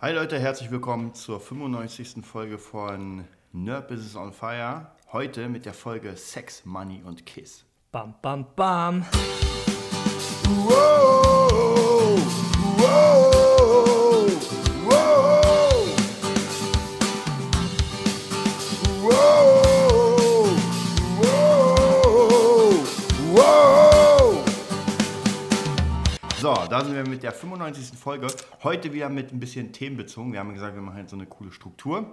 Hi Leute, herzlich willkommen zur 95. Folge von Nerd Business on Fire. Heute mit der Folge Sex, Money und Kiss. Bam, bam, bam. Wow, da sind wir mit der 95. Folge. Heute wieder mit ein bisschen themenbezogen. Wir haben gesagt, wir machen jetzt so eine coole Struktur.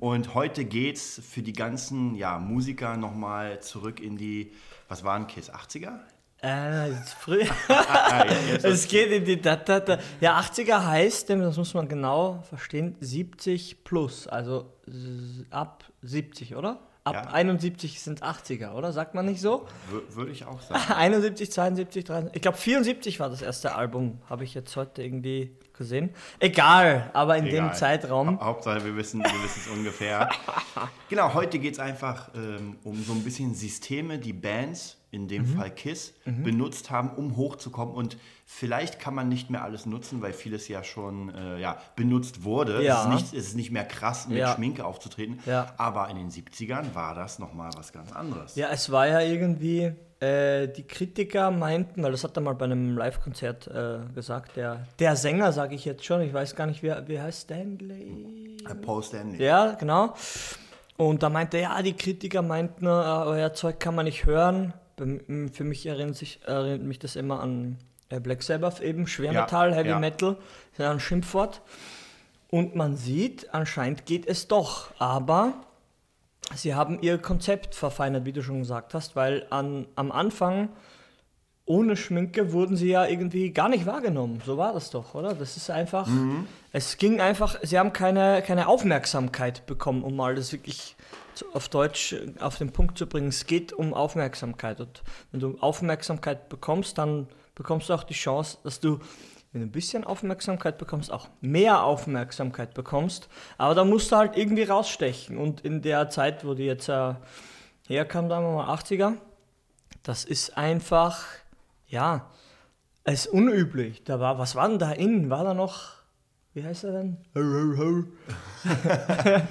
Und heute geht's für die ganzen ja, Musiker nochmal zurück in die, was waren Kiss, 80er? Äh, früher. Ah, es geht in die da, da, da. Ja, 80er heißt, das muss man genau verstehen, 70 plus. Also ab 70, oder? Ab Ja. 71 sind 80er, oder? Sagt man nicht so? Wür- Würde ich auch sagen. 71, 72, 73. Ich glaube 74 war das erste Album, habe ich jetzt heute irgendwie gesehen. Egal, aber in Egal. dem Zeitraum. Ha Hauptsache, wir wissen, wir wissen es ungefähr. Genau, heute geht es einfach ähm, um so ein bisschen Systeme, die Bands, in dem Mhm. Fall KISS, benutzt haben, um hochzukommen. Und vielleicht kann man nicht mehr alles nutzen, weil vieles ja schon äh, ja, benutzt wurde. Ja. Es, ist nicht, es ist nicht mehr krass, mit Ja. Schminke aufzutreten. Ja. Aber in den 70ern war das nochmal was ganz anderes. Ja, es war ja irgendwie, äh, die Kritiker meinten, weil das hat er mal bei einem Live-Konzert äh, gesagt, der, der Sänger, sage ich jetzt schon, ich weiß gar nicht, wie, wie heißt Stanley? Äh, Paul Stanley. Ja, genau. Und da meinte er, ja, die Kritiker meinten, äh, euer Zeug kann man nicht hören. Bem- Für mich erinnert, sich, erinnert mich das immer an äh, Black Sabbath eben, Schwermetall, Ja, Heavy ja. Metal, ist ja ein Schimpfwort. Und man sieht, anscheinend geht es doch, aber sie haben ihr Konzept verfeinert, wie du schon gesagt hast, weil an, am Anfang ohne Schminke wurden sie ja irgendwie gar nicht wahrgenommen. So war das doch, oder? Das ist einfach, es ging einfach, sie haben keine, keine Aufmerksamkeit bekommen, um mal das wirklich auf Deutsch auf den Punkt zu bringen. Es geht um Aufmerksamkeit. Und wenn du Aufmerksamkeit bekommst, dann bekommst du auch die Chance, dass du, wenn du ein bisschen Aufmerksamkeit bekommst, auch mehr Aufmerksamkeit bekommst. Aber da musst du halt irgendwie rausstechen. Und in der Zeit, wo die jetzt äh, herkam, wir mal 80er, das ist einfach, ja, es ist unüblich. Da war, was war denn da innen? War da noch, wie heißt er denn? Ho, ho, ho.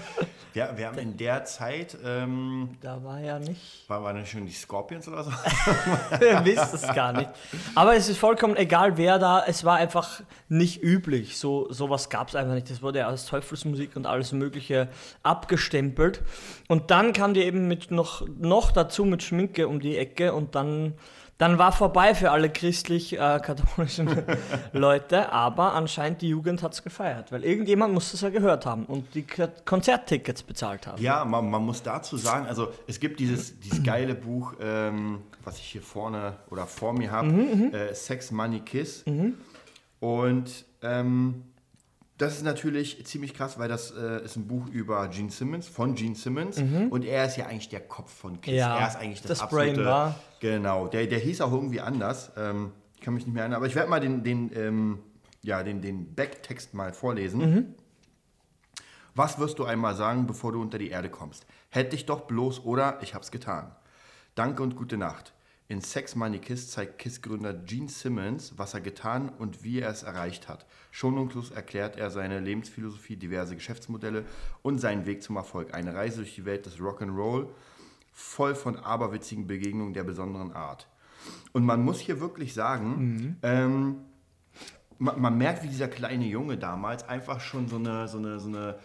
Ja, wir haben in der Zeit, ähm, Da war ja nicht. war, waren das schon die Scorpions oder so? Ihr wisst es gar nicht. Aber es ist vollkommen egal, wer da. Es war einfach nicht üblich. So sowas gab es einfach nicht. Das wurde ja als Teufelsmusik und alles Mögliche abgestempelt. Und dann kam die eben mit noch, noch dazu mit Schminke um die Ecke und dann. Dann war vorbei für alle christlich-katholischen Leute, aber anscheinend die Jugend hat es gefeiert, weil irgendjemand muss das ja gehört haben und die Konzerttickets bezahlt haben. Ja, man, man muss dazu sagen, also es gibt dieses, dieses geile Buch, ähm, was ich hier vorne oder vor mir habe, äh, Sex, Money, Kiss. Und ähm, das ist natürlich ziemlich krass, weil das äh, ist ein Buch über Gene Simmons, von Gene Simmons. Und er ist ja eigentlich der Kopf von Kiss. Ja, er ist eigentlich das, das Brain absolute... war. Genau, der, der hieß auch irgendwie anders. Ähm, ich kann mich nicht mehr erinnern, aber ich werde mal den, den, ähm, ja, den, den Backtext mal vorlesen. Was wirst du einmal sagen, bevor du unter die Erde kommst? Hätte ich doch bloß oder ich hab's getan. Danke und gute Nacht. In Sex Money Kiss zeigt Kiss-Gründer Gene Simmons, was er getan und wie er es erreicht hat. Schonungslos erklärt er seine Lebensphilosophie, diverse Geschäftsmodelle und seinen Weg zum Erfolg. Eine Reise durch die Welt des Rock'n'Roll, voll von aberwitzigen Begegnungen der besonderen Art. Und man muss hier wirklich sagen, ähm, man, man merkt, wie dieser kleine Junge damals einfach schon so eine, so eine, so eine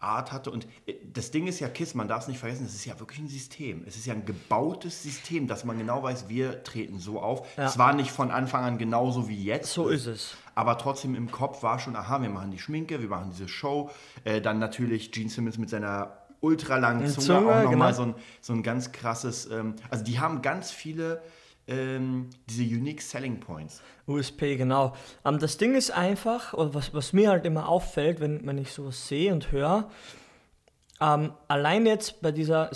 Art hatte. Und äh, das Ding ist ja KISS, man darf es nicht vergessen, es ist ja wirklich ein System. Es ist ja ein gebautes System, dass man genau weiß, wir treten so auf. Ja. Es war nicht von Anfang an genauso wie jetzt. So ist es. Aber trotzdem im Kopf war schon, aha, wir machen die Schminke, wir machen diese Show. Äh, dann natürlich Gene Simmons mit seiner ultralangen Zunge, Zunge, auch nochmal genau. so, ein, so ein ganz krasses, ähm, also die haben ganz viele ähm, diese Unique Selling Points. USP, genau. Ähm, das Ding ist einfach, oder was, was mir halt immer auffällt, wenn, wenn ich sowas sehe und höre, ähm, allein jetzt bei dieser,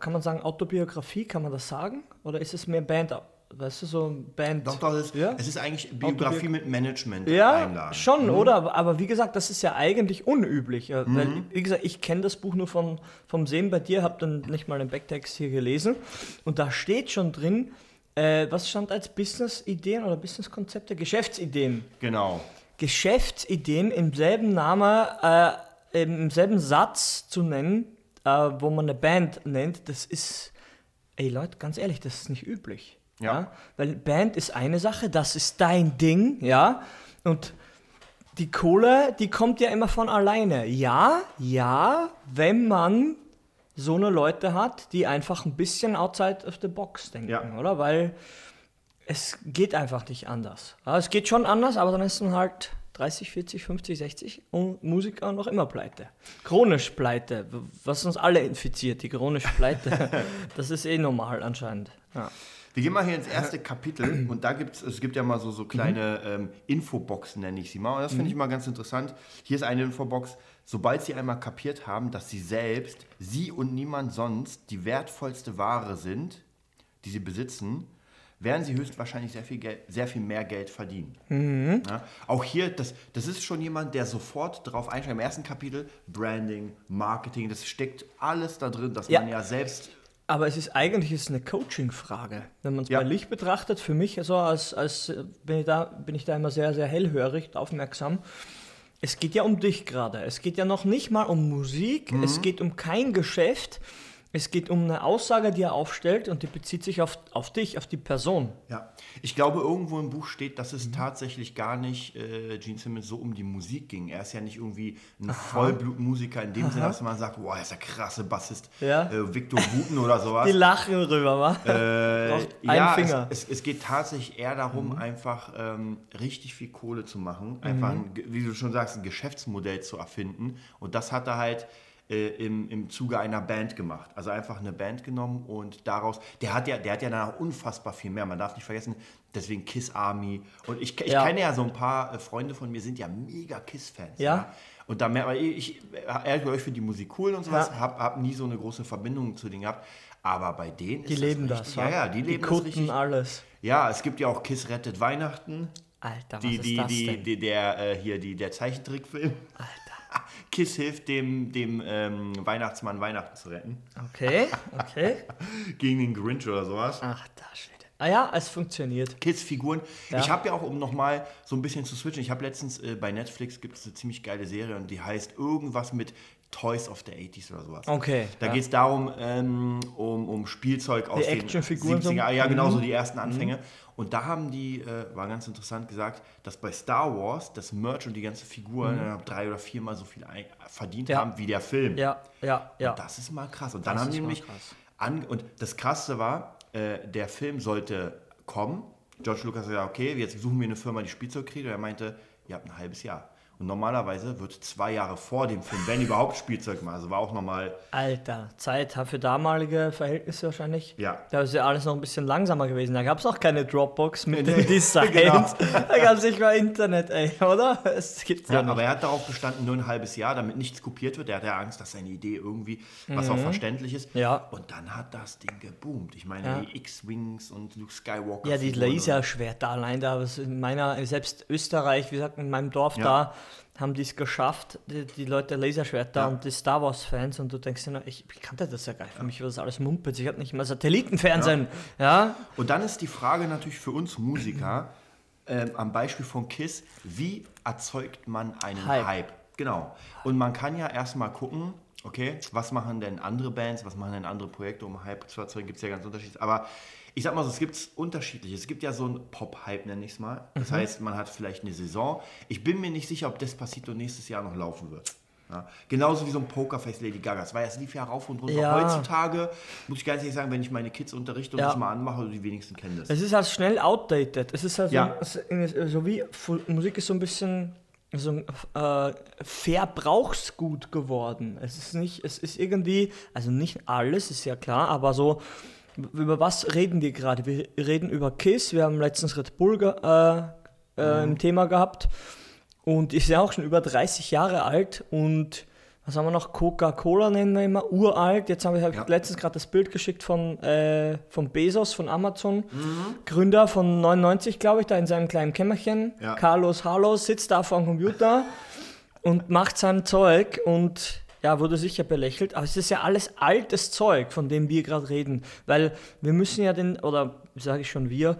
kann man sagen, Autobiografie, kann man das sagen? Oder ist es mehr Band, weißt du, so ein Band? Doch, doch, es ist, Ja? es ist eigentlich Biografie mit Management Ja, einladen. schon, oder? Aber, wie gesagt, das ist ja eigentlich unüblich. äh, Weil, wie gesagt, ich kenne das Buch nur vom, vom Sehen bei dir, habe dann nicht mal den Backtext hier gelesen. Und da steht schon drin, äh, was stand als Business-Ideen oder Business-Konzepte? Geschäftsideen. Genau. Geschäftsideen im selben Namen, äh, im selben Satz zu nennen, äh, wo man eine Band nennt, das ist, ey Leute, ganz ehrlich, das ist nicht üblich. Ja. Weil Band ist eine Sache, das ist dein Ding, ja. Und die Kohle, die kommt ja immer von alleine. Ja, ja, wenn man so eine Leute hat, die einfach ein bisschen outside of the box denken, Ja. oder? Weil es geht einfach nicht anders. Es geht schon anders, aber dann ist man halt 30, 40, 50, 60 und Musiker noch immer pleite. Chronisch pleite, was uns alle infiziert, die chronische Pleite. das ist eh normal anscheinend. Ja. Wir gehen mal hier ins erste Kapitel und da gibt es, es gibt ja mal so, so kleine ähm, Infoboxen, nenne ich sie mal. Und das finde ich mal ganz interessant. Hier ist eine Infobox. Sobald Sie einmal kapiert haben, dass Sie selbst, Sie und niemand sonst die wertvollste Ware sind, die Sie besitzen, werden Sie höchstwahrscheinlich sehr viel, Geld, sehr viel mehr Geld verdienen. Ja, auch hier, das, das ist schon jemand, der sofort darauf einsteigt. Im ersten Kapitel Branding, Marketing, das steckt alles da drin, dass Ja. man ja selbst Aber es ist eigentlich ist eine Coaching-Frage. Wenn man es Ja. bei Licht betrachtet, für mich also als, als äh, bin, ich da, bin ich da immer sehr, sehr hellhörig, aufmerksam. Es geht ja um dich gerade. Es geht ja noch nicht mal um Musik. Mhm. Es geht um kein Geschäft. Es geht um eine Aussage, die er aufstellt und die bezieht sich auf, auf dich, auf die Person. Ja, ich glaube, irgendwo im Buch steht, dass es tatsächlich gar nicht äh, Gene Simmons so um die Musik ging. Er ist ja nicht irgendwie ein Vollblutmusiker in dem Sinne, dass man sagt, boah, er ist der krasse Bassist, Ja. äh, Victor Wooten oder sowas. Die lachen rüber, wa? Äh, Braucht einen ja, Finger. Es, es, es geht tatsächlich eher darum, einfach ähm, richtig viel Kohle zu machen, einfach, ein, Ge- wie du schon sagst, ein Geschäftsmodell zu erfinden. Und das hat er halt äh, im, im Zuge einer Band gemacht. Also einfach eine Band genommen und daraus, der hat ja, der hat ja danach unfassbar viel mehr. Man darf nicht vergessen, deswegen Kiss Army. Und ich, ich Ja. kenne ja so ein paar äh, Freunde von mir, sind ja mega Kiss-Fans. Ja. Und da merkt man, ich, ich ehrlich gesagt, ich finde die Musik cool und sowas, Ja. habe hab nie so eine große Verbindung zu denen gehabt. Aber bei denen Die ist leben das das, richtig, wa? ja, ja, die leben das richtig. alles. Ja, es gibt ja auch Kiss rettet Weihnachten. Alter, was Die, ist die, das die, denn? die, der, äh, hier, die, der Zeichentrickfilm. Alter. Kiss hilft dem, dem ähm, Weihnachtsmann Weihnachten zu retten. Okay, okay. Gegen den Grinch oder sowas. Ach, da steht. Ah ja, es funktioniert. Kids-Figuren. Ja. Ich habe ja auch, um nochmal so ein bisschen zu switchen, ich habe letztens äh, bei Netflix gibt es eine ziemlich geile Serie und die heißt irgendwas mit Toys of the 80s oder sowas. Okay, Da ja. geht es darum, ähm, um, um Spielzeug aus den Actionfiguren so? 70er, ja genau, Mhm. so die ersten Anfänge. Und da haben die, äh, war ganz interessant gesagt, dass bei Star Wars das Merch und die ganze Figuren äh, drei oder viermal so viel verdient Mhm. Ja. haben wie der Film. Ja, ja, ja. Und das ist mal krass. Und dann Das haben die nämlich. krass. An, und das Krasse war, äh, der Film sollte kommen. George Lucas hat gesagt, okay, jetzt suchen wir eine Firma, die Spielzeug kriegt. Und er meinte, ihr habt ein halbes Jahr. Und normalerweise wird zwei Jahre vor dem Film, wenn überhaupt Spielzeug mal. Also war auch nochmal. Alter, Zeit für damalige Verhältnisse wahrscheinlich. Ja. Da ist ja alles noch ein bisschen langsamer gewesen. Da gab es noch keine Dropbox mit Nee, den Designs. genau. Da gab es nicht mal Internet, ey, oder? Es gibt's ja, Ja, nicht. aber er hat darauf bestanden, nur ein halbes Jahr, damit nichts kopiert wird. Er hatte ja Angst, dass seine Idee irgendwie, was auch verständlich ist. Mhm. Ja. Und dann hat das Ding geboomt. Ich meine, Ja. die X-Wings und Luke Skywalker. Ja, die Laserschwerter allein da, was in meiner, selbst Österreich, wie gesagt, in meinem Dorf Ja. da, haben die es geschafft, die, die Leute Laserschwerter Ja. und die Star Wars-Fans und du denkst dir, ich, ich kannte das ja gar nicht. Für mich war das alles Mumpitz. Ich hatte nicht mal Satellitenfernsehen. Ja. Und dann ist die Frage natürlich für uns Musiker, ähm, am Beispiel von KISS, wie erzeugt man einen Hype. Hype? Genau. Und man kann ja erstmal gucken, okay, was machen denn andere Bands, was machen denn andere Projekte, um Hype zu erzeugen, gibt es ja ganz unterschiedlich. Aber ich sag mal so, es gibt unterschiedliche. Es gibt ja so einen Pop-Hype, nenne ich es mal. Das heißt, man hat vielleicht eine Saison. Ich bin mir nicht sicher, ob Despacito nächstes Jahr noch laufen wird. Ja. Genauso wie so ein Pokerface Lady Gaga. Das war ja, es lief ja rauf und runter. Ja. Heutzutage, muss ich ganz ehrlich sagen, wenn ich meine Kids unterrichte und Ja. das mal anmache, die wenigsten kennen das. Es ist halt schnell outdated. Es ist halt Ja. so, es so wie Musik ist so ein bisschen so ein äh, Verbrauchsgut geworden. Es ist nicht, es ist irgendwie, also nicht alles, ist ja klar, aber so, über was reden wir gerade? Wir reden über Kiss, wir haben letztens Red Bull äh, äh, im Thema gehabt und ist ja auch schon über 30 Jahre alt und was haben wir noch? Coca-Cola nennen wir immer, uralt. Jetzt habe ich, hab ich Ja. letztens gerade das Bild geschickt von, äh, von Bezos, von Amazon. Gründer von 99, glaube ich, da in seinem kleinen Kämmerchen. Ja. Carlos Hallo sitzt da vor dem Computer und macht sein Zeug und ja, wurde sicher belächelt. Aber es ist ja alles altes Zeug, von dem wir gerade reden. Weil wir müssen ja den, oder sage ich schon wir,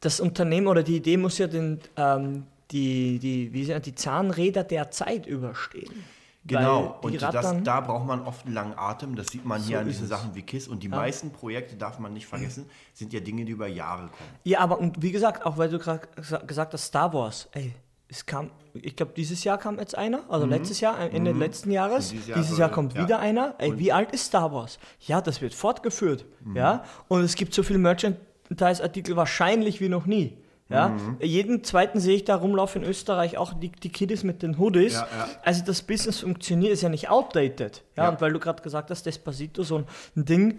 das Unternehmen oder die Idee muss ja den, ähm, die, die, wie sind, die Zahnräder der Zeit überstehen. Genau, und das, da braucht man oft einen langen Atem. Das sieht man hier an diesen es. Sachen wie KISS. Und die meisten Projekte, darf man nicht vergessen, sind ja Dinge, die über Jahre kommen. Ja, aber und wie gesagt, auch weil du gerade gesa- gesagt hast, Star Wars, ey, es kam, ich glaube, dieses Jahr kam jetzt einer, also letztes Jahr, äh, Ende letzten Jahres, dieses dieses Jahr Jahr, soll- kommt ja. wieder einer. Ey, wie alt ist Star Wars? Ja, das wird fortgeführt, ja, und es gibt so viele Merchandise-Artikel wahrscheinlich wie noch nie. Ja, jeden zweiten sehe ich da rumlaufen in Österreich, auch die, die Kiddies mit den Hoodies. Ja, ja. Also das Business funktioniert, ist ja nicht outdated. Ja, Ja. und weil du gerade gesagt hast, Despacito, so ein Ding,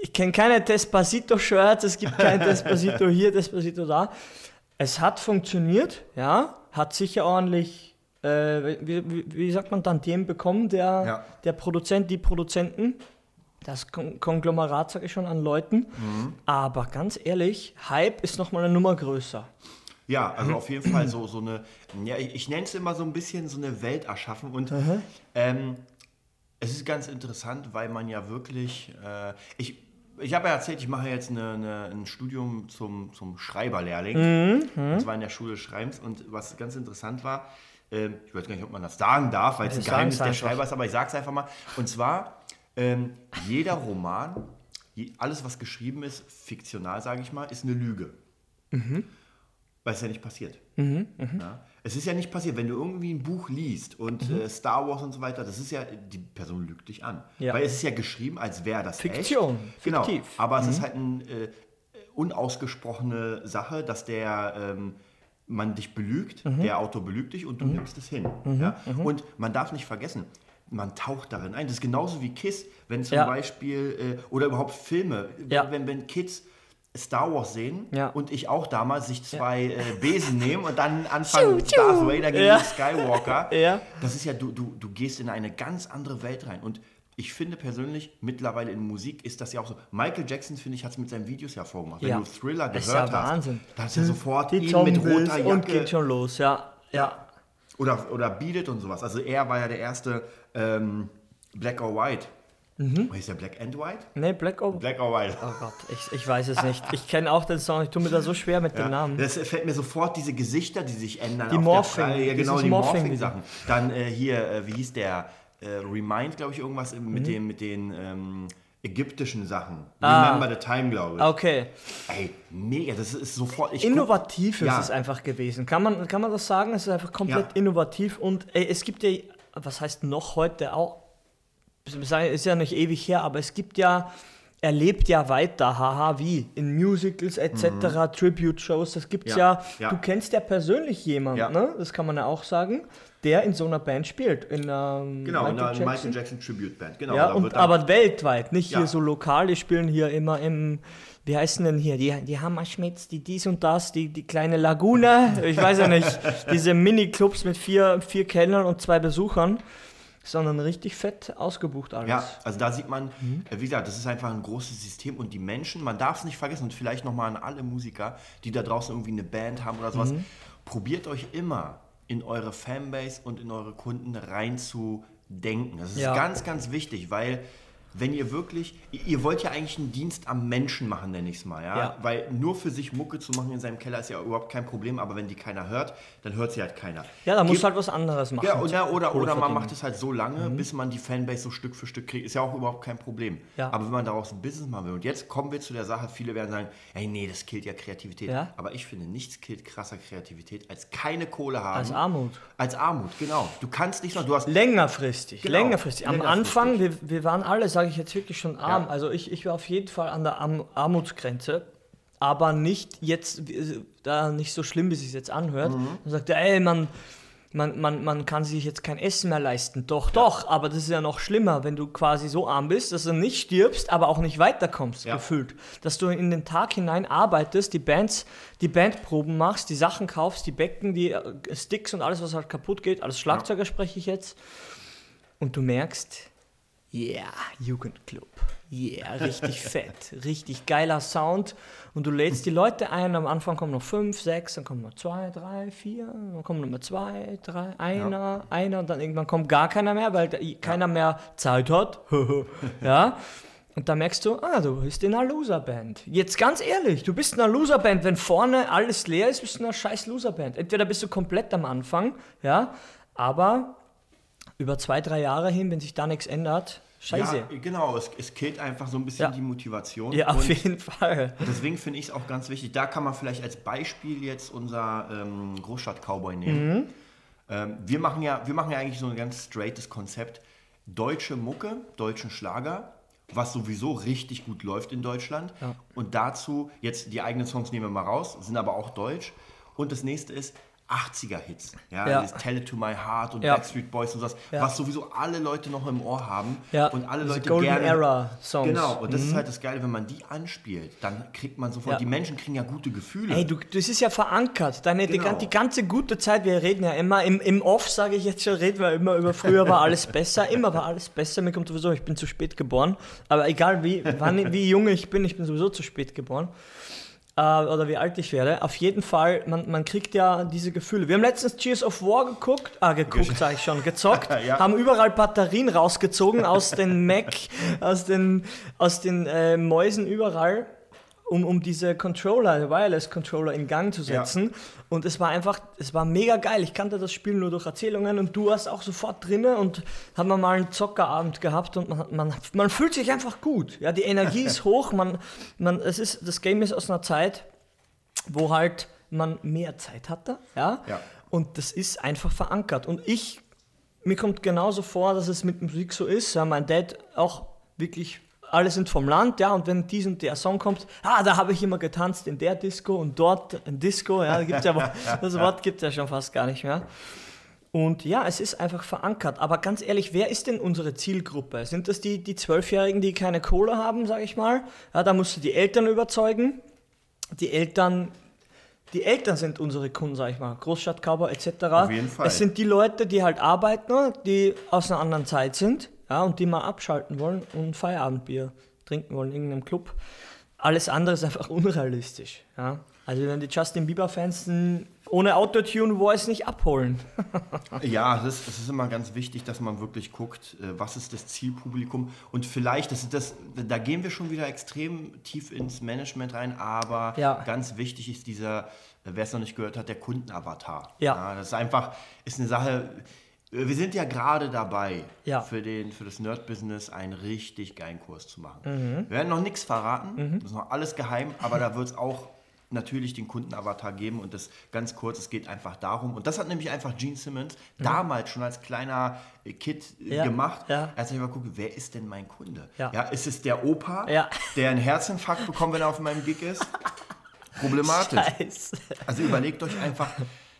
ich kenne keine Despacito-Shirts, es gibt kein Despacito hier, Despacito da. Es hat funktioniert, ja, hat sicher ordentlich, äh, wie, wie, wie sagt man, Tantiem bekommen, der, Ja. der Produzent, die Produzenten. Das Kon Konglomerat, sage ich schon, an Leuten. Aber ganz ehrlich, Hype ist nochmal eine Nummer größer. Ja, also auf jeden Fall so, so eine, ja, ich, ich nenne es immer so ein bisschen so eine Welt erschaffen. Und ähm, es ist ganz interessant, weil man ja wirklich, äh, ich, ich habe ja erzählt, ich mache jetzt eine, eine, ein Studium zum, zum Schreiberlehrling. Das war in der Schule des Schreibens. Und was ganz interessant war, ähm, ich weiß gar nicht, ob man das sagen darf, weil es ein Geheimnis der. Schreiber ist, aber ich sage es einfach mal. Und zwar, ähm, jeder Roman, alles, was geschrieben ist, fiktional, sage ich mal, ist eine Lüge. Weil es ja nicht passiert. Ja? Es ist ja nicht passiert, wenn du irgendwie ein Buch liest und Mhm. äh, Star Wars und so weiter, das ist ja, die Person lügt dich an. Ja. Weil es ist ja geschrieben, als wäre das Fiktion, echt. Genau, fiktiv. Mhm. aber es ist halt eine äh, unausgesprochene Sache, dass der ähm, man dich belügt, Mhm. der Autor belügt dich und du nimmst es hin. Ja? Und man darf nicht vergessen, man taucht darin ein. Das ist genauso wie Kiss, wenn zum Ja. Beispiel, äh, oder überhaupt Filme, wenn, wenn Kids Star Wars sehen Ja. und ich auch damals sich zwei äh, Besen nehmen und dann anfangen Tschu, tschu. Darth Vader gegen Ja. Skywalker. Ja. Das ist ja, du, du, du gehst in eine ganz andere Welt rein. Und ich finde persönlich, mittlerweile in Musik ist das ja auch so. Michael Jackson, finde ich, hat es mit seinen Videos ja vorgemacht. Wenn Ja. du Thriller Das gehört ist ja hast, Wahnsinn. da ist ja sofort Die ihn mit roter und geht Jacke schon los, ja. Ja. oder, oder Beat It und sowas. Also er war ja der erste ähm, Black or White. Mhm. Ist der Black and White? Ne, Black Ops. Black or White. Oh Gott, ich, ich weiß es nicht. Ich kenne auch den Song, ich tue mir da so schwer mit Ja, den Namen. Das fällt mir sofort diese Gesichter, die sich ändern. Die Morphing, ja, genau, die Morphing- Morphing-Sachen. Dann äh, hier, äh, wie hieß der? Äh, Remind, glaube ich, irgendwas Mhm. mit, dem, mit den ähm, ägyptischen Sachen. Ah. Remember the Time, glaube ich. Okay. Ey, mega, das ist sofort. Ich guck- Innovativ ist Ja. es einfach gewesen. Kann man, kann man das sagen? Es ist einfach komplett Ja. innovativ und ey, es gibt ja, was heißt noch heute auch, ist ja nicht ewig her, aber es gibt ja, er lebt ja weiter, haha, wie in Musicals etc., Tribute-Shows, das gibt's Mhm. Ja, ja. Du kennst ja persönlich jemanden, Ja. ne? das kann man ja auch sagen, der in so einer Band spielt. In, ähm, Genau, in der Jackson. Michael Jackson Tribute Band. Genau, Ja, und, aber weltweit, nicht Ja. hier so lokal. Die spielen hier immer im, wie heißen denn hier, die, die Hammerschmitz, die dies und das, die, die kleine Lagune, ich weiß ja nicht, diese Mini-Clubs mit vier, vier Kellnern und zwei Besuchern, sondern richtig fett ausgebucht alles. Ja, also da sieht man, Mhm. äh, wie gesagt, das ist einfach ein großes System und die Menschen, man darf es nicht vergessen und vielleicht nochmal an alle Musiker, die da draußen irgendwie eine Band haben oder sowas, Mhm. probiert euch immer in eure Fanbase und in eure Kunden reinzudenken. Das ist Ja. ganz, ganz wichtig, weil wenn ihr wirklich, ihr- wollt ja eigentlich einen Dienst am Menschen machen, nenne ich es mal, ja? Ja. Weil nur für sich Mucke zu machen in seinem Keller ist ja überhaupt kein Problem, aber wenn die keiner hört, dann hört sie halt keiner. Ja, da musst Gebt- du halt was anderes machen. ja, oder, oder, oder man macht es halt so lange, bis man die Fanbase so Stück für Stück kriegt. Ist ja auch überhaupt kein Problem. Ja. Aber wenn man daraus ein Business machen will, und jetzt kommen wir zu der Sache, viele werden sagen, ey, nee, das killt ja Kreativität. Ja. Aber ich finde, nichts killt krasser Kreativität, als keine Kohle haben. Als Armut. Als Armut, genau. Du kannst nicht noch, du hast... Längerfristig, Genau, längerfristig. Am längerfristig. Anfang, wir, wir waren alle, sage ich jetzt wirklich schon arm. Ja. Also ich, ich war auf jeden Fall an der Arm Armutsgrenze, aber nicht jetzt, da nicht so schlimm, wie es sich jetzt anhört. Mhm. Man sagt, ey, man, man, man, man kann sich jetzt kein Essen mehr leisten. Doch, doch, aber das ist ja noch schlimmer, wenn du quasi so arm bist, dass du nicht stirbst, aber auch nicht weiterkommst, Ja. gefühlt. Dass du in den Tag hinein arbeitest, die Bands, die Bandproben machst, die Sachen kaufst, die Becken, die äh, Sticks und alles, was halt kaputt geht, alles Schlagzeuger spreche ich jetzt. Und du merkst, yeah, Jugendclub. Yeah, richtig fett, richtig geiler Sound. Und du lädst die Leute ein, am Anfang kommen noch fünf, sechs, dann kommen noch zwei, drei, vier, dann kommen noch mal zwei, drei, einer, einer und dann irgendwann kommt gar keiner mehr, weil keiner mehr Zeit hat. ja. Und da merkst du, ah, du bist in einer Loserband. Jetzt ganz ehrlich, du bist in einer Loserband. Wenn vorne alles leer ist, bist du in einer scheiß Loserband. Entweder bist du komplett am Anfang, ja, aber über zwei, drei Jahre hin, wenn sich da nichts ändert, scheiße. Ja, genau, es, es killt einfach so ein bisschen Ja. die Motivation. Ja, auf jeden Fall. Deswegen finde ich es auch ganz wichtig. Da kann man vielleicht als Beispiel jetzt unser ähm, Großstadt-Cowboy nehmen. Mhm. Ähm, wir, machen ja, wir machen ja eigentlich so ein ganz straightes Konzept. Deutsche Mucke, deutschen Schlager, was sowieso richtig gut läuft in Deutschland. Und dazu, jetzt die eigenen Songs nehmen wir mal raus, sind aber auch deutsch. Und das nächste ist 80er-Hits. Ja, Ja. Tell It To My Heart und Ja. Backstreet Boys und sowas, Ja. was sowieso alle Leute noch im Ohr haben. Ja, Und alle Leute Golden gerne... Era Songs. Genau, und das ist halt das Geile, wenn man die anspielt, dann kriegt man sofort, die Menschen kriegen ja gute Gefühle. Ey, du, das ist ja verankert. Deine, die, Genau. gan- die ganze gute Zeit, wir reden ja immer, im, im Off sage ich jetzt schon, reden wir immer über früher war alles besser, immer war alles besser. Mir kommt sowieso, ich bin zu spät geboren. Aber egal wie, wann, wie jung ich bin, ich bin sowieso zu spät geboren. Äh, oder wie alt ich werde. Auf jeden Fall, man, man kriegt ja diese Gefühle. Wir haben letztens Cheers of War geguckt, ah, geguckt, sage ich schon, gezockt, Ja. haben überall Batterien rausgezogen aus den Mac, aus den, aus den äh, Mäusen überall um, um diese Controller, Wireless-Controller in Gang zu Ja. setzen. Und es war einfach, es war mega geil. Ich kannte das Spiel nur durch Erzählungen und du warst auch sofort drinne und haben wir mal einen Zockerabend gehabt und man, man, man fühlt sich einfach gut. Ja, die Energie ist hoch. Man, man, es ist, das Game ist aus einer Zeit, wo halt man mehr Zeit hatte. Ja? Ja. Und das ist einfach verankert. Und ich, mir kommt genauso vor, dass es mit Musik so ist. Ja, mein Dad auch wirklich, alle sind vom Land, ja, und wenn dies und der Song kommt, ah, da habe ich immer getanzt in der Disco und dort in Disco, ja, gibt's ja, das Wort gibt es ja schon fast gar nicht mehr. Und ja, es ist einfach verankert. Aber ganz ehrlich, wer ist denn unsere Zielgruppe? Sind das die, die Zwölfjährigen, die keine Kohle haben, sage ich mal? Ja, da musst du die Eltern überzeugen. Die Eltern, die Eltern sind unsere Kunden, sage ich mal. Großstadtkauber etc. Auf jeden Fall. Es sind die Leute, die halt arbeiten, die aus einer anderen Zeit sind ja, und die mal abschalten wollen und Feierabendbier trinken wollen in irgendeinem Club. Alles andere ist einfach unrealistisch. Ja? Also wenn die Justin Bieber-Fans ohne Autotune-Voice nicht abholen. Ja, es ist, es ist immer ganz wichtig, dass man wirklich guckt, äh, was ist das Zielpublikum. Und vielleicht, das ist das, da gehen wir schon wieder extrem tief ins Management rein, aber Ja. ganz wichtig ist dieser, äh, wer es noch nicht gehört hat, der Kundenavatar. Ja. das ist einfach, ist eine Sache. Äh, Wir sind ja gerade dabei, Ja. für, den, für das Nerd-Business einen richtig geilen Kurs zu machen. Mhm. Wir werden noch nichts verraten, das ist noch alles geheim, aber da wird es auch natürlich den Kundenavatar geben und das ganz kurz, es geht einfach darum, und das hat nämlich einfach Gene Simmons damals schon als kleiner äh, Kid äh, Mhm. Ja, gemacht, ja. als ich mal gucke, wer ist denn mein Kunde? Ja. ist es der Opa, Ja. der einen Herzinfarkt bekommt, wenn er auf meinem Gig ist? Problematisch. Scheiße. Also überlegt euch einfach,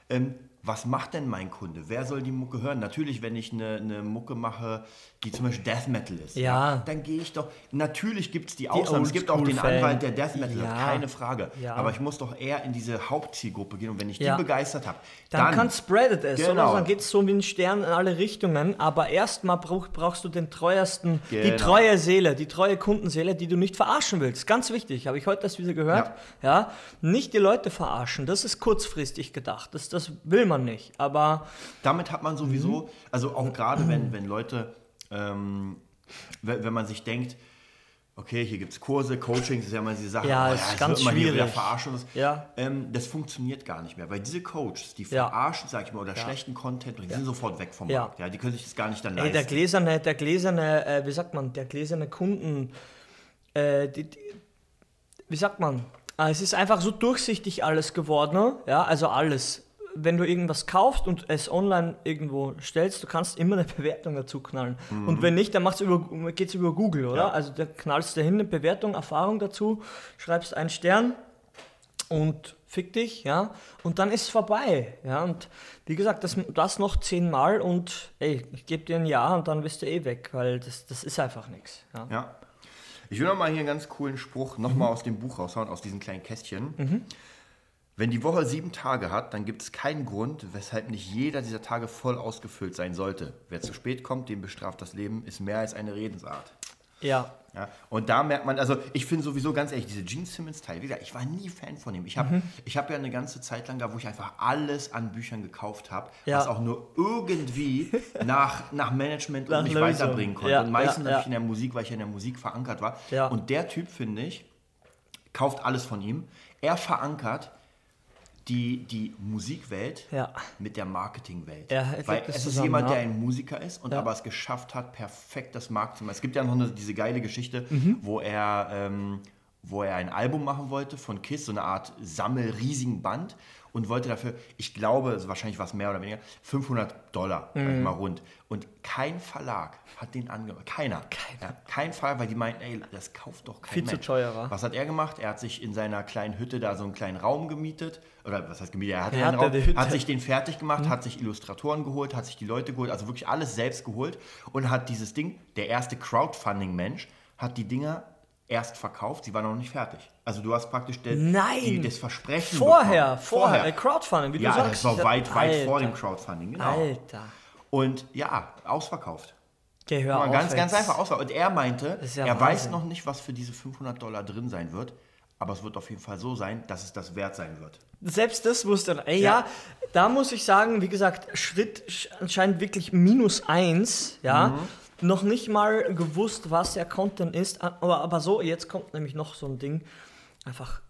ähm, was macht denn mein Kunde? Wer soll die Mucke hören? Natürlich, wenn ich eine, eine Mucke mache, die zum Beispiel Death Metal ist, Ja. dann gehe ich doch. Natürlich gibt es die Ausnahmen. Es gibt auch den Oldschool-Fan. Anwalt, der Death Metal Ja. hat, keine Frage. Ja. Aber ich muss doch eher in diese Hauptzielgruppe gehen und wenn ich die begeistert habe, Dann, dann, kann spreadet es, Genau. Dann geht es so wie ein Stern in alle Richtungen. Aber erstmal brauch, brauchst du den treuesten, die Genau. treue Seele, die treue Kundenseele, die du nicht verarschen willst. Ganz wichtig, habe ich heute das wieder gehört. Ja. Nicht die Leute verarschen, das ist kurzfristig gedacht. Das, das will man nicht. Aber damit hat man sowieso, Mhm. also auch gerade wenn, wenn Leute, ähm, wenn, wenn man sich denkt, okay, hier gibt es Kurse, Coachings, ist ja immer diese Sache, Ja, oh, ist jetzt ganz wird man hier wieder schwierig. und Das, Ja. ähm, das funktioniert gar nicht mehr, weil diese Coaches, die Ja. verarschen, sag ich mal, oder schlechten Content die sind sofort weg vom Ja. Markt. Ja, die können sich das gar nicht dann ey, der leisten. gläserne, der gläserne, äh, wie sagt man, der gläserne Kunden, äh, die, die, wie sagt man, Ah, es ist einfach so durchsichtig alles geworden, ne? ja, also alles. Wenn du irgendwas kaufst und es online irgendwo stellst, du kannst immer eine Bewertung dazu knallen. Und wenn nicht, dann macht's über, geht's über Google, oder? Ja. Also da knallst du hin eine Bewertung, Erfahrung dazu, schreibst einen Stern und fick dich, ja, und dann ist es vorbei, ja, und wie gesagt, das, das noch zehnmal und ey, ich gebe dir ein Jahr und dann bist du eh weg, weil das, das ist einfach nichts, ja. Ja. Ich will noch mal hier einen ganz coolen Spruch nochmal aus dem Buch raushauen, aus diesen kleinen Kästchen. Wenn die Woche sieben Tage hat, dann gibt es keinen Grund, weshalb nicht jeder dieser Tage voll ausgefüllt sein sollte. Wer zu spät kommt, dem bestraft das Leben, ist mehr als eine Redensart. Ja. Ja, und da merkt man, also ich finde sowieso ganz ehrlich, diese Gene Simmons-Teil, wie gesagt, ich war nie Fan von ihm. Ich habe Mhm. ich hab ja eine ganze Zeit lang gehabt, wo ich einfach alles an Büchern gekauft habe, Ja. was auch nur irgendwie nach, nach Management Nach und mich Lösung. weiterbringen konnte. Ja, und meistens ja, habe ja. ich in der Musik, weil ich in der Musik verankert war. Und der Typ, finde ich, kauft alles von ihm. Er verankert die, die Musikwelt Ja. mit der Marketingwelt. Ja, Weil es ist zusammen, jemand, ja. der ein Musiker ist und aber es geschafft hat, perfekt das Markt zu machen. Es gibt ja noch eine, diese geile Geschichte, Mhm. wo er ähm, wo er ein Album machen wollte von Kiss, so eine Art Sammel-riesigen Band und wollte dafür, ich glaube, es wahrscheinlich was mehr oder weniger, 500 Dollar, Mhm. mal rund. Und kein Verlag hat den angehört. Keiner. Keiner. Ja, kein Verlag, weil die meinten, ey, das kauft doch kein Viel zu Mensch. teuer, wa? Was hat er gemacht? Er hat sich in seiner kleinen Hütte da so einen kleinen Raum gemietet. Oder was heißt gemietet? Er hat, Er einen hatte Raum. Mhm. hat sich den fertig gemacht, hat sich Illustratoren geholt, hat sich die Leute geholt, also wirklich alles selbst geholt und hat dieses Ding, der erste Crowdfunding-Mensch, hat die Dinger erst verkauft, sie waren noch nicht fertig. Also du hast praktisch den, Nein! Die, das Versprechen Vorher, bekommen. vorher, äh, Crowdfunding, wie ja, du sagst. das war weit, weit vor Alter. dem Crowdfunding, genau. Alter. Und ja, ausverkauft. Guck mal, auf ganz, ganz jetzt. einfach ausverkauft. Und er meinte, ja er weiß Wahnsinn. noch nicht, was für diese 500 Dollar drin sein wird, aber es wird auf jeden Fall so sein, dass es das wert sein wird. Selbst das wusste er. Ey, ja. Ja. da muss ich sagen, wie gesagt, Schritt sch- anscheinend wirklich minus eins, ja. Mhm. Noch nicht mal gewusst, was der Content ist. Aber, aber so, jetzt kommt nämlich noch so ein Ding. Einfach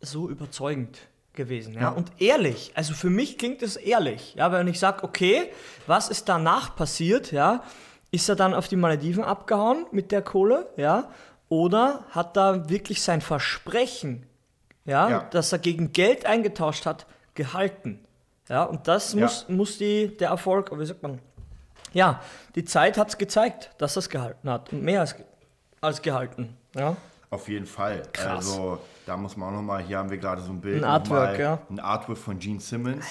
so überzeugend gewesen. Ja? Ja. Und ehrlich, also für mich klingt es ehrlich. Ja, wenn ich sage, okay, was ist danach passiert, ja, ist er dann auf die Malediven abgehauen mit der Kohle, ja, oder hat er wirklich sein Versprechen, ja, Ja. das er gegen Geld eingetauscht hat, gehalten. Ja, und das Ja. muss, muss die, der Erfolg, wie sagt man, ja, die Zeit hat es gezeigt, dass er es gehalten hat. Und mehr als, als gehalten. Ja. Auf jeden Fall. Krass. Also da muss man auch nochmal, hier haben wir gerade so ein Bild. Ein Artwork, mal, ja. Ein Artwork von Gene Simmons.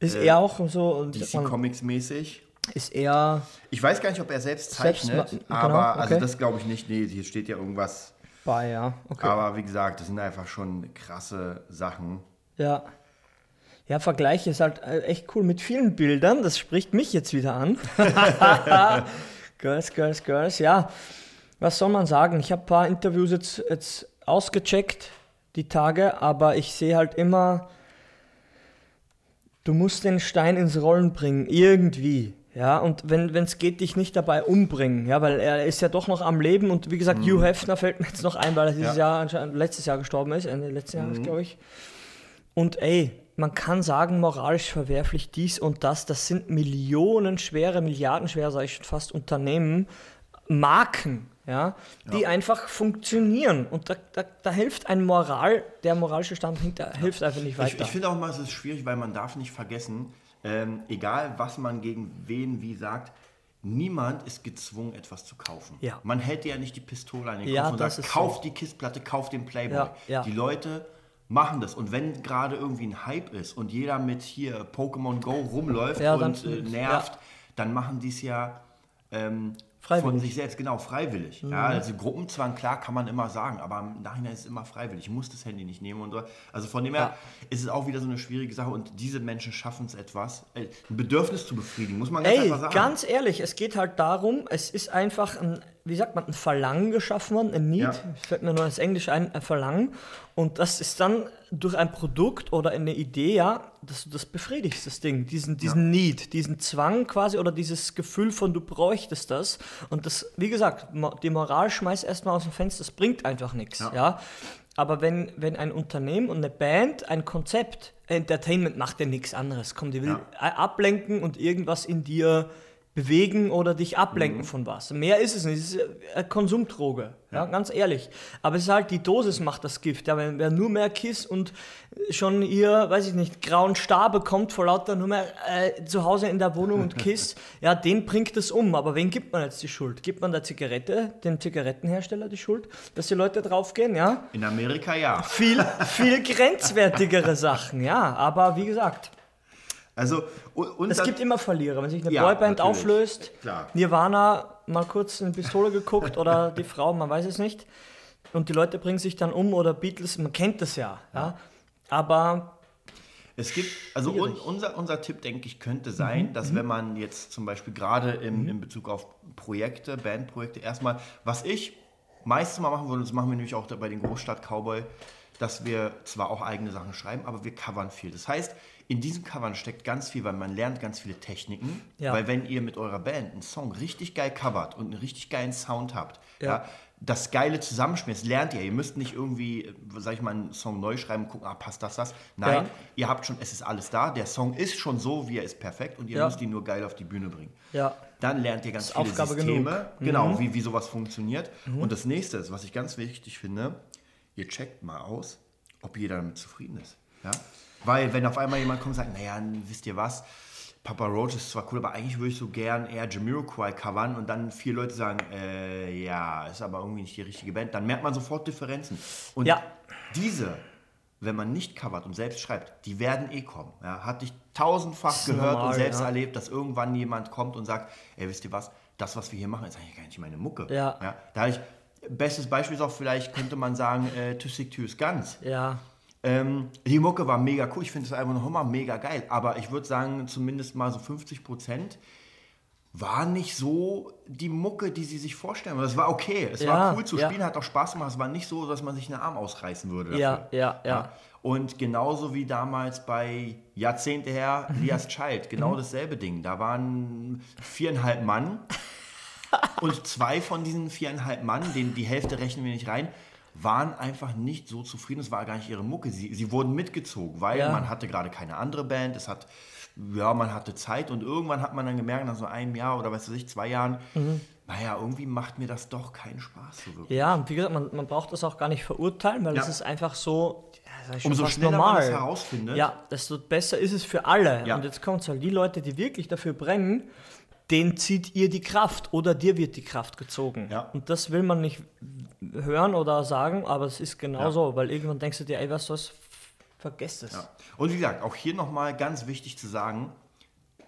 Ist Äh, er auch so, und DC Comics mäßig. ist er Ich weiß gar nicht, ob er selbst Selbst zeichnet, ma- aber genau, also okay. das glaube ich nicht. Nee, hier steht ja irgendwas. bei, ja. Okay. Aber wie gesagt, das sind einfach schon krasse Sachen. Ja. Ja, Vergleich ist halt äh, echt cool mit vielen Bildern. Das spricht mich jetzt wieder an. girls, Girls, Girls. Ja, was soll man sagen? Ich habe ein paar Interviews jetzt, jetzt ausgecheckt, die Tage, aber ich sehe halt immer, du musst den Stein ins Rollen bringen, irgendwie. Ja, und wenn es geht, dich nicht dabei umbringen, ja, weil er ist ja doch noch am Leben und wie gesagt, Hugh Hefner fällt mir jetzt noch ein, weil er dieses Ja. Jahr anscheinend letztes Jahr gestorben ist, Ende letzten Jahres, glaube ich. Und ey, man kann sagen, moralisch verwerflich dies und das, das sind millionenschwere, milliardenschwere, sage ich schon fast, Unternehmen, Marken, ja, die einfach funktionieren. Und da, da, da hilft ein Moral, der moralische Standpunkt, der hilft einfach nicht Ich, weiter. ich finde auch mal, es ist schwierig, weil man darf nicht vergessen, ähm, egal was man gegen wen wie sagt, niemand ist gezwungen, etwas zu kaufen. Ja. Man hält dir ja nicht die Pistole an den Ja, Kopf und das sagt, kauf so. die Kissplatte, kauf den Playboy. Ja, ja. Die Leute machen das. Und wenn gerade irgendwie ein Hype ist und jeder mit hier Pokémon Go rumläuft Ja, und äh, nervt, dann machen die es ja ähm, Freiwillig. von sich selbst, genau, freiwillig. Ja, also Gruppenzwang, klar, kann man immer sagen, aber im Nachhinein ist es immer freiwillig. Ich muss das Handy nicht nehmen und so. Also von dem her ist es auch wieder so eine schwierige Sache und diese Menschen schaffen es etwas, äh, ein Bedürfnis zu befriedigen, muss man ganz Ey, einfach sagen. ganz ehrlich, es geht halt darum, es ist einfach ein, wie sagt man, ein Verlangen geschaffen worden, ein Need, Ja. fällt mir nur das Englisch ein, ein Verlangen. Und das ist dann durch ein Produkt oder eine Idee, ja, dass du das befriedigst, das Ding, diesen, diesen Need, diesen Zwang quasi oder dieses Gefühl von, du bräuchtest das. Und das, wie gesagt, die Moral schmeißt erstmal aus dem Fenster, das bringt einfach nichts, Ja. ja. Aber wenn, wenn ein Unternehmen und eine Band ein Konzept, Entertainment macht ja nichts anderes, komm, die will Ja. ablenken und irgendwas in dir bewegen oder dich Mhm. ablenken von was. Mehr ist es nicht, es ist eine Konsumdroge, ja. ganz ehrlich. Aber es ist halt, die Dosis macht das Gift. Ja, wenn wer nur mehr Kiss und schon ihr, weiß ich nicht, grauen Star bekommt vor lauter nur mehr äh, zu Hause in der Wohnung und Kiss, ja, den bringt es um. Aber wen gibt man jetzt die Schuld? Gibt man der Zigarette, dem Zigarettenhersteller die Schuld, dass die Leute draufgehen, ja? In Amerika ja. Viel, viel grenzwertigere Sachen, ja. Aber wie gesagt, Also, und, es gibt immer Verlierer. Wenn sich eine Ja, Boyband natürlich. auflöst, Klar. Nirvana mal kurz in die Pistole geguckt oder die Frau, man weiß es nicht. Und die Leute bringen sich dann um oder Beatles, man kennt das ja. ja. Aber Es gibt, also un, unser, unser Tipp, denke ich, könnte sein, mhm. dass mhm. wenn man jetzt zum Beispiel gerade im, mhm. in Bezug auf Projekte, Bandprojekte, erstmal, was ich meistens mal machen würde, das machen wir nämlich auch bei den Großstadt Cowboy, dass wir zwar auch eigene Sachen schreiben, aber wir covern viel. Das heißt, in diesem Covern steckt ganz viel, weil man lernt ganz viele Techniken. Ja. Weil wenn ihr mit eurer Band einen Song richtig geil covert und einen richtig geilen Sound habt, ja. ja das geile Zusammenspiel, das lernt ihr. Ihr müsst nicht irgendwie, sag ich mal, einen Song neu schreiben und gucken, ah, passt das, das. Nein, ja. ihr habt schon, es ist alles da. Der Song ist schon so, wie er ist, perfekt und ihr müsst ihn nur geil auf die Bühne bringen. Ja. Dann lernt ihr ganz viele Aufgabe Systeme, genug. genau, mhm. wie, wie sowas funktioniert. Mhm. Und das nächste ist, was ich ganz wichtig finde, ihr checkt mal aus, ob jeder damit zufrieden ist. Ja? Weil wenn auf einmal jemand kommt und sagt, naja, wisst ihr was, Papa Roach ist zwar cool, aber eigentlich würde ich so gern eher Jamiroquai covern und dann vier Leute sagen, äh, ja, ist aber irgendwie nicht die richtige Band, dann merkt man sofort Differenzen. Und ja. diese, wenn man nicht covert und selbst schreibt, die werden eh kommen. Ja, hatte ich tausendfach gehört normal, und selbst ja. erlebt, dass irgendwann jemand kommt und sagt, ey, wisst ihr was, das, was wir hier machen, ist eigentlich gar nicht meine Mucke. Ja. ja da ich, bestes Beispiel ist auch vielleicht, könnte man sagen, äh, Tüssig Tüs Ganz. Ja. Ähm, die Mucke war mega cool. Ich finde es einfach noch immer mega geil. Aber ich würde sagen, zumindest mal so 50 Prozent war nicht so die Mucke, die sie sich vorstellen. Es war okay. Es ja, war cool zu spielen, ja. hat auch Spaß gemacht. Es war nicht so, dass man sich einen Arm ausreißen würde. Dafür. Ja, ja, ja. Und genauso wie damals bei Jahrzehnte her Lias Child, genau mhm. dasselbe Ding. Da waren viereinhalb Mann und zwei von diesen viereinhalb Mann, den, die Hälfte rechnen wir nicht rein, waren einfach nicht so zufrieden. Es war gar nicht ihre Mucke. Sie, sie wurden mitgezogen, weil ja. man hatte gerade keine andere Band. Es hat, ja, man hatte Zeit und irgendwann hat man dann gemerkt, nach so einem Jahr oder was weiß ich, zwei Jahren, mhm. naja, irgendwie macht mir das doch keinen Spaß. So wirklich. Ja, und wie gesagt, man, man braucht das auch gar nicht verurteilen, weil es ja. ist einfach so, ja, Umso schneller normal. man es herausfindet. Ja, desto besser ist es für alle. Ja. Und jetzt kommt es halt, die Leute, die wirklich dafür brennen, den zieht ihr die Kraft oder dir wird die Kraft gezogen. Ja. Und das will man nicht hören oder sagen, aber es ist genauso, ja. weil irgendwann denkst du dir, ey, was soll's, vergesst es. Ja. Und wie gesagt, auch hier nochmal ganz wichtig zu sagen,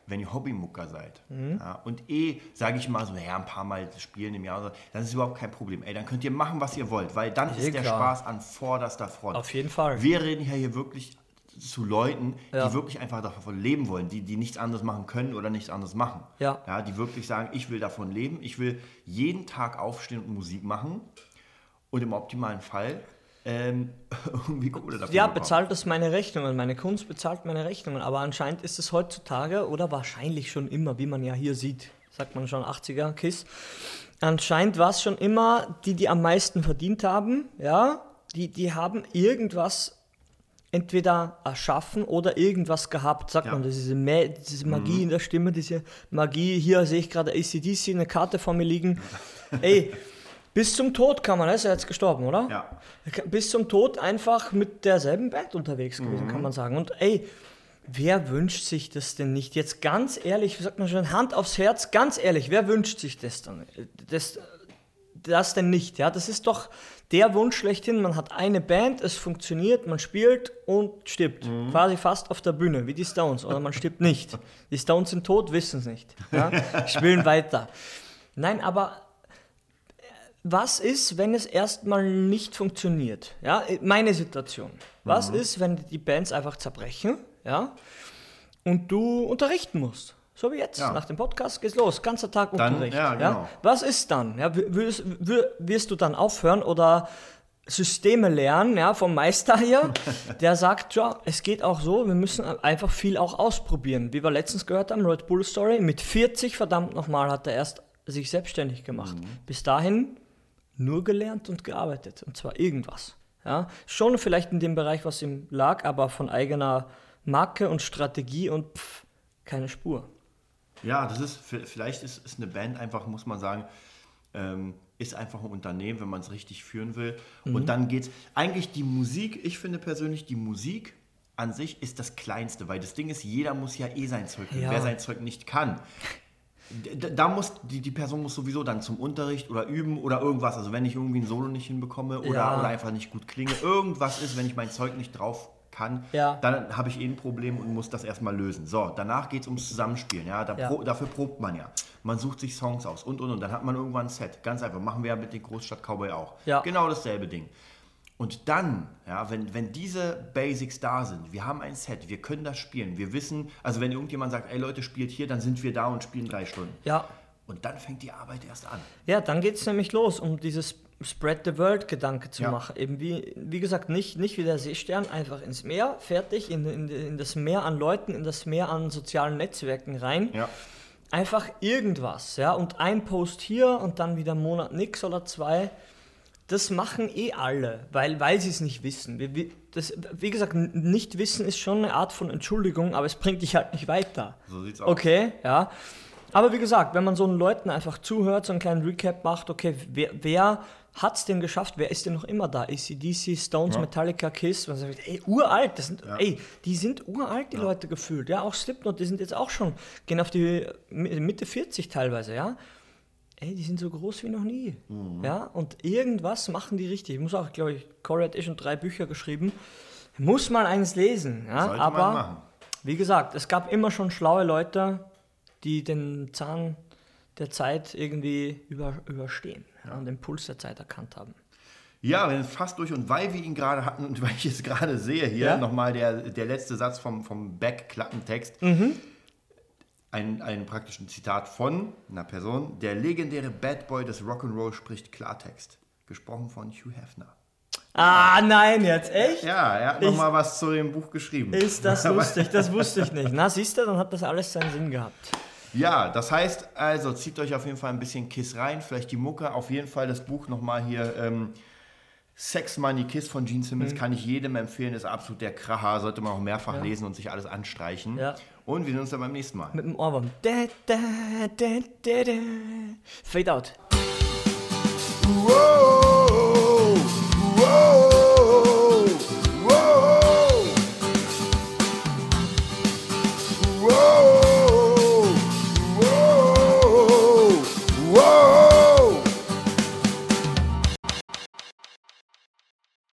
wenn ihr Hobbymucker seid mhm. ja, und eh, sage ich mal so, naja, ein paar Mal spielen im Jahr, dann ist überhaupt kein Problem. Ey, dann könnt ihr machen, was ihr wollt, weil dann ist, ist der klar. Spaß an vorderster Front. Auf jeden Fall. Wir reden ja hier wirklich zu Leuten, ja. die wirklich einfach davon leben wollen, die, die nichts anderes machen können oder nichts anderes machen. Ja. ja. Die wirklich sagen, ich will davon leben, ich will jeden Tag aufstehen und Musik machen und im optimalen Fall ähm, irgendwie Kohle dafür Ja, bekommen. bezahlt das meine Rechnungen, meine Kunst bezahlt meine Rechnungen, aber anscheinend ist es heutzutage oder wahrscheinlich schon immer, wie man ja hier sieht, sagt man schon 80er Kiss, anscheinend war es schon immer die, die am meisten verdient haben, ja, die, die haben irgendwas entweder erschaffen oder irgendwas gehabt, sagt ja. man. Diese, Ma diese Magie mhm. in der Stimme, diese Magie. Hier sehe ich gerade ACDC, eine Karte vor mir liegen. Ey, bis zum Tod kann man, er ist ja jetzt gestorben, oder? Ja. Bis zum Tod einfach mit derselben Band unterwegs gewesen, mhm. kann man sagen. Und ey, wer wünscht sich das denn nicht? Jetzt ganz ehrlich, wie sagt man schon, Hand aufs Herz, ganz ehrlich, wer wünscht sich das dann? Das, das denn nicht? Ja, das ist doch der Wunsch schlechthin. Man hat eine Band, es funktioniert, man spielt und stirbt. Mhm. Quasi fast auf der Bühne, wie die Stones. Oder man stirbt nicht. Die Stones sind tot, wissen es nicht. Ja? Spielen weiter. Nein, aber was ist, wenn es erstmal nicht funktioniert? Ja, meine Situation. Was mhm. ist, wenn die Bands einfach zerbrechen? Ja, und du unterrichten musst? So wie jetzt, ja. nach dem Podcast geht's los, ganzer Tag dann, Unterricht. Ja, genau. ja? Was ist dann? Ja, wirst, wirst, du dann aufhören oder Systeme lernen, ja, vom Meister hier, der sagt, ja, es geht auch so, wir müssen einfach viel auch ausprobieren. Wie wir letztens gehört haben, Red Bull Story, mit 40 verdammt nochmal hat er erst sich selbstständig gemacht. Mhm. Bis dahin nur gelernt und gearbeitet und zwar irgendwas. Ja, schon vielleicht in dem Bereich, was ihm lag, aber von eigener Marke und Strategie und pff, keine Spur. Ja, das ist, vielleicht ist, ist eine Band einfach, muss man sagen, ähm, ist einfach ein Unternehmen, wenn man es richtig führen will. Mhm. Und dann geht es, eigentlich die Musik, ich finde persönlich, die Musik an sich ist das Kleinste, weil das Ding ist, jeder muss ja eh sein Zeug. Ja. Wer sein Zeug nicht kann, da muss die, die Person muss sowieso dann zum Unterricht oder üben oder irgendwas. Also wenn ich irgendwie ein Solo nicht hinbekomme oder, ja. oder einfach nicht gut klinge, irgendwas ist, wenn ich mein Zeug nicht drauf kann, ja. dann habe ich eh ein Problem und muss das erstmal lösen. So, danach geht es ums Zusammenspielen. Ja? Da ja. Pro, dafür probt man ja. Man sucht sich Songs aus und und und. Dann hat man irgendwann ein Set. Ganz einfach. Machen wir ja mit den Großstadt Cowboy auch. Ja. Genau dasselbe Ding. Und dann, ja, wenn, wenn diese Basics da sind, wir haben ein Set, wir können das spielen, wir wissen, also wenn irgendjemand sagt, ey Leute, spielt hier, dann sind wir da und spielen drei Stunden. Ja, Und dann fängt die Arbeit erst an. Ja, dann geht es nämlich los, um dieses Spread the World-Gedanke zu Ja. machen. Eben wie, wie gesagt, nicht, nicht wie der Seestern, einfach ins Meer, fertig, in, in, in das Meer an Leuten, in das Meer an sozialen Netzwerken rein. Ja. Einfach irgendwas, ja. Und ein Post hier und dann wieder einen Monat nix oder zwei. Das machen eh alle, weil, weil sie es nicht wissen. Wir, das, wie gesagt, nicht wissen ist schon eine Art von Entschuldigung, aber es bringt dich halt nicht weiter. So sieht's aus. Okay, ja. Aber wie gesagt, wenn man so einen Leuten einfach zuhört, so einen kleinen Recap macht, okay, wer, wer hat es denn geschafft? Wer ist denn noch immer da? ACDC, Stones, Ja. Metallica, Kiss. Man sagt, ey, uralt, das sind, Ja. ey, die sind uralt, die Leute gefühlt. Ja, auch Slipknot, die sind jetzt auch schon, gehen auf die Mi- Mitte 40 teilweise, ja. Ey, die sind so groß wie noch nie. Mhm. Ja, und irgendwas machen die richtig. Ich muss auch, glaube ich, Corey hat eh schon drei Bücher geschrieben. Muss man eins lesen, ja. Sollte aber wie gesagt, es gab immer schon schlaue Leute, die den Zahn der Zeit irgendwie über, überstehen ja. und den Puls der Zeit erkannt haben. Ja, wir sind fast durch und weil wir ihn gerade hatten und weil ich es gerade sehe hier, Ja? nochmal der, der letzte Satz vom, vom Back-Klappentext. Mhm. Ein, ein praktischen Zitat von einer Person. Der legendäre Bad Boy des Rock'n'Roll spricht Klartext. Gesprochen von Hugh Hefner. Ah, nein, jetzt echt? Ja, er hat nochmal was zu dem Buch geschrieben. Ist das lustig? Das wusste ich nicht. Na, siehst du, dann hat das alles seinen Sinn gehabt. Ja, das heißt also, zieht euch auf jeden Fall ein bisschen Kiss rein, vielleicht die Mucke, auf jeden Fall das Buch nochmal hier. Ähm, Sex Money Kiss von Gene Mhm. Simmons kann ich jedem empfehlen, ist absolut der Kracher, sollte man auch mehrfach lesen und sich alles anstreichen. Ja. Und wir sehen uns dann beim nächsten Mal. Mit dem Ohrwurm. Da, da, da, da, da. Fade out. Whoa, whoa.